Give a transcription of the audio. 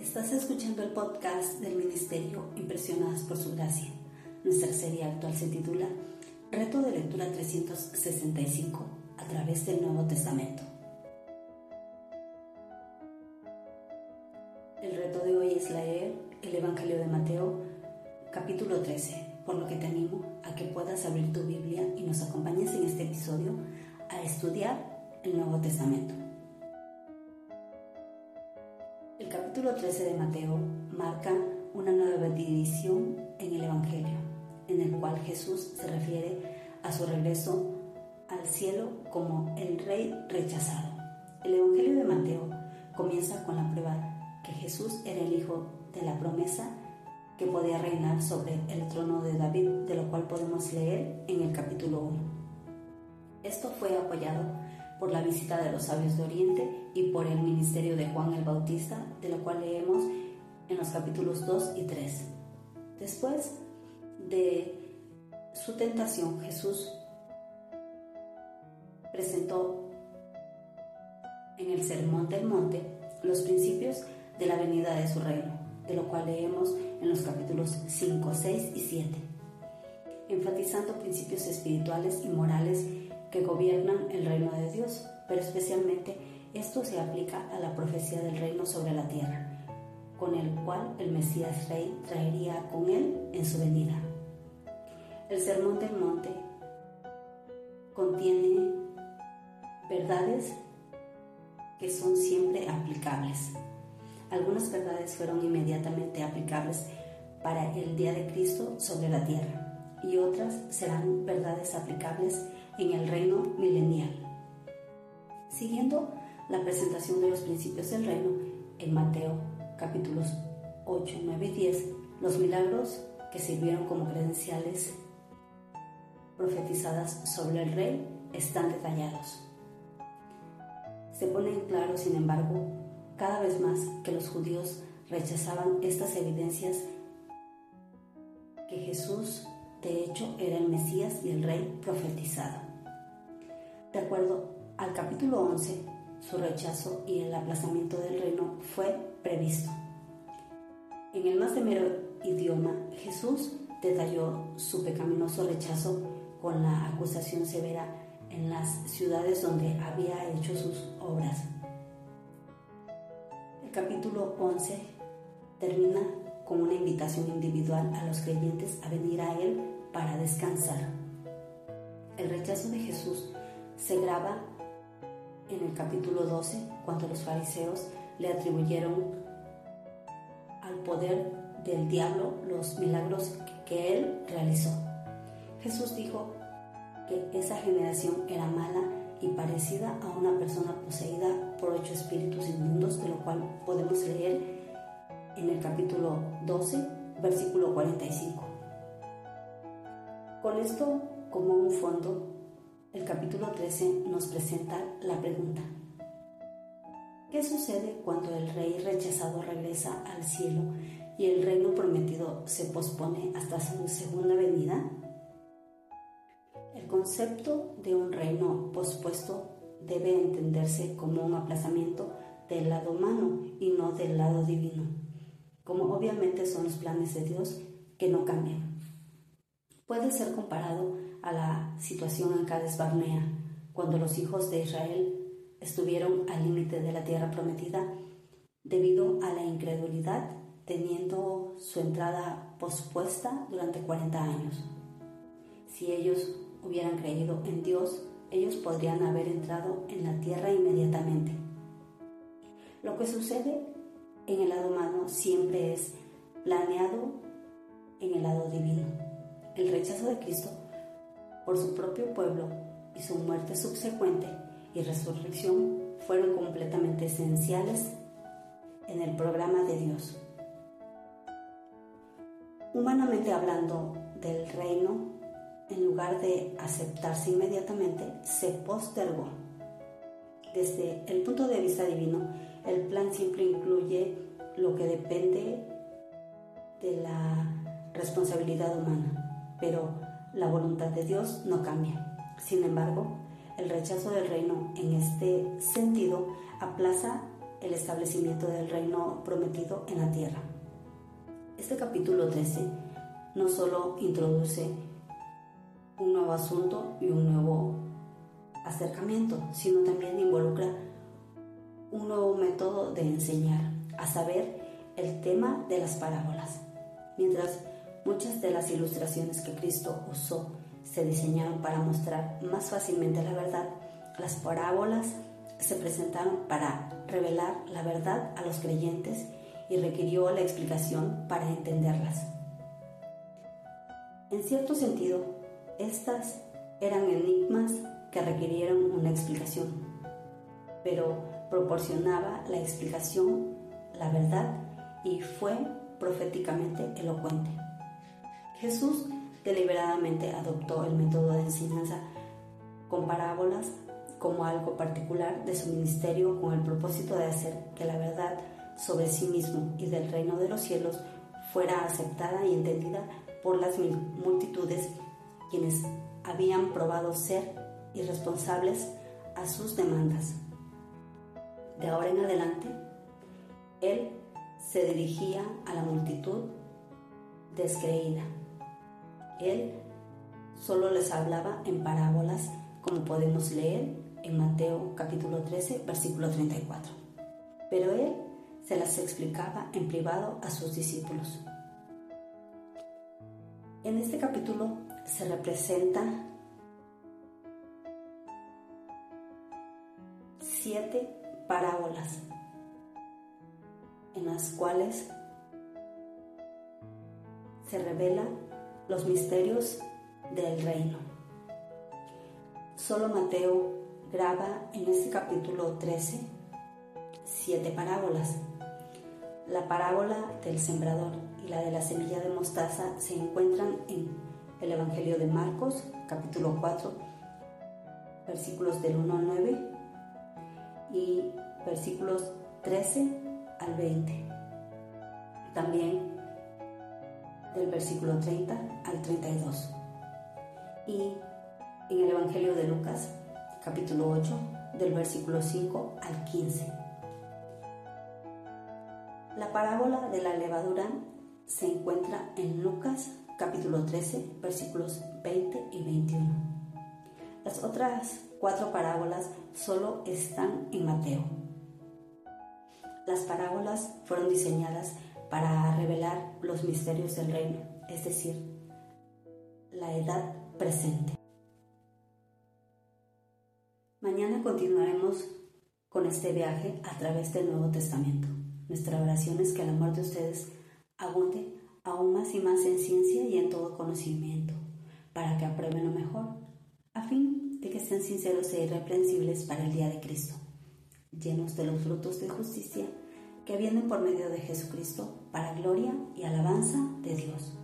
Estás escuchando el podcast del Ministerio Impresionadas por Su Gracia. Nuestra serie actual se titula Reto de Lectura 365 a través del Nuevo Testamento. El reto de hoy es leer el Evangelio de Mateo capítulo 13, por lo que te animo a que puedas abrir tu Biblia y nos acompañes en este episodio a estudiar el Nuevo Testamento. Capítulo 13 de Mateo marca una nueva división en el Evangelio, en el cual Jesús se refiere a su regreso al cielo como el rey rechazado. El Evangelio de Mateo comienza con la prueba que Jesús era el hijo de la promesa que podía reinar sobre el trono de David, de lo cual podemos leer en el capítulo 1. Esto fue apoyado por la visita de los sabios de Oriente y por el ministerio de Juan el Bautista, de lo cual leemos en los capítulos 2 y 3. Después de su tentación, Jesús presentó en el Sermón del Monte los principios de la venida de su reino, de lo cual leemos en los capítulos 5, 6 y 7, enfatizando principios espirituales y morales que gobiernan el reino de Dios, pero especialmente esto se aplica a la profecía del reino sobre la tierra, con el cual el Mesías Rey traería con él en su venida. El Sermón del Monte contiene verdades que son siempre aplicables. Algunas verdades fueron inmediatamente aplicables para el día de Cristo sobre la tierra y otras serán verdades aplicables en el reino milenial. Siguiendo la presentación de los principios del reino en Mateo capítulos 8, 9 y 10, los milagros que sirvieron como credenciales profetizadas sobre el rey están detallados. Se pone en claro, sin embargo, cada vez más que los judíos rechazaban estas evidencias que Jesús de hecho era el Mesías y el Rey profetizado. De acuerdo al capítulo 11, su rechazo y el aplazamiento del reino fue previsto. En el más de mero idioma, Jesús detalló su pecaminoso rechazo con la acusación severa en las ciudades donde había hecho sus obras. El capítulo 11 termina con una invitación individual a los creyentes a venir a Él para descansar. El rechazo de Jesús se graba en el capítulo 12 cuando los fariseos le atribuyeron al poder del diablo los milagros que él realizó. Jesús dijo que esa generación era mala y parecida a una persona poseída por ocho espíritus inmundos, de lo cual podemos leer en el capítulo 12, versículo 45. Con esto como un fondo, el capítulo 13 nos presenta la pregunta. ¿Qué sucede cuando el rey rechazado regresa al cielo y el reino prometido se pospone hasta su segunda venida? El concepto de un reino pospuesto debe entenderse como un aplazamiento del lado humano y no del lado divino, como obviamente son los planes de Dios que no cambian. Puede ser comparado a la situación en Cades Barnea, cuando los hijos de Israel estuvieron al límite de la tierra prometida debido a la incredulidad, teniendo su entrada pospuesta durante 40 años. Si ellos hubieran creído en Dios, ellos podrían haber entrado en la tierra inmediatamente. Lo que sucede en el lado humano siempre es planeado en el lado divino. El rechazo de Cristo por su propio pueblo y su muerte subsecuente y resurrección fueron completamente esenciales en el programa de Dios. Humanamente hablando del reino, en lugar de aceptarse inmediatamente, se postergó. Desde el punto de vista divino, el plan siempre incluye lo que depende de la responsabilidad humana, pero la voluntad de Dios no cambia. Sin embargo, el rechazo del reino en este sentido aplaza el establecimiento del reino prometido en la tierra. Este capítulo 13 no solo introduce un nuevo asunto y un nuevo acercamiento, sino también involucra un nuevo método de enseñar, a saber, el tema de las parábolas. Mientras muchas de las ilustraciones que Cristo usó se diseñaron para mostrar más fácilmente la verdad, las parábolas se presentaron para revelar la verdad a los creyentes y requirió la explicación para entenderlas. En cierto sentido, estas eran enigmas que requirieron una explicación, pero proporcionaba la explicación, la verdad, y fue proféticamente elocuente. Jesús deliberadamente adoptó el método de enseñanza con parábolas como algo particular de su ministerio con el propósito de hacer que la verdad sobre sí mismo y del reino de los cielos fuera aceptada y entendida por las multitudes quienes habían probado ser irresponsables a sus demandas. De ahora en adelante, él se dirigía a la multitud descreída. Él solo les hablaba en parábolas como podemos leer en Mateo capítulo 13, versículo 34. Pero él se las explicaba en privado a sus discípulos. En este capítulo se representa siete parábolas en las cuales se revelan los misterios del reino. Solo Mateo graba en este capítulo 13 siete parábolas. La parábola del sembrador y la de la semilla de mostaza se encuentran en el Evangelio de Marcos, capítulo 4, versículos del 1 al 9 y versículos 13 al 20. También del versículo 30 al 32. Y en el Evangelio de Lucas, capítulo 8, del versículo 5 al 15. La parábola de la levadura se encuentra en Lucas capítulo 13 versículos 20 y 21. Las otras cuatro parábolas solo están en Mateo. Las parábolas fueron diseñadas para revelar los misterios del reino, es decir, la edad presente. Mañana continuaremos con este viaje a través del Nuevo Testamento. Nuestra oración es que el amor de ustedes abunde aún más y más en ciencia y en todo conocimiento, para que aprueben lo mejor, a fin de que estén sinceros e irreprensibles para el día de Cristo, llenos de los frutos de justicia que vienen por medio de Jesucristo para gloria y alabanza de Dios.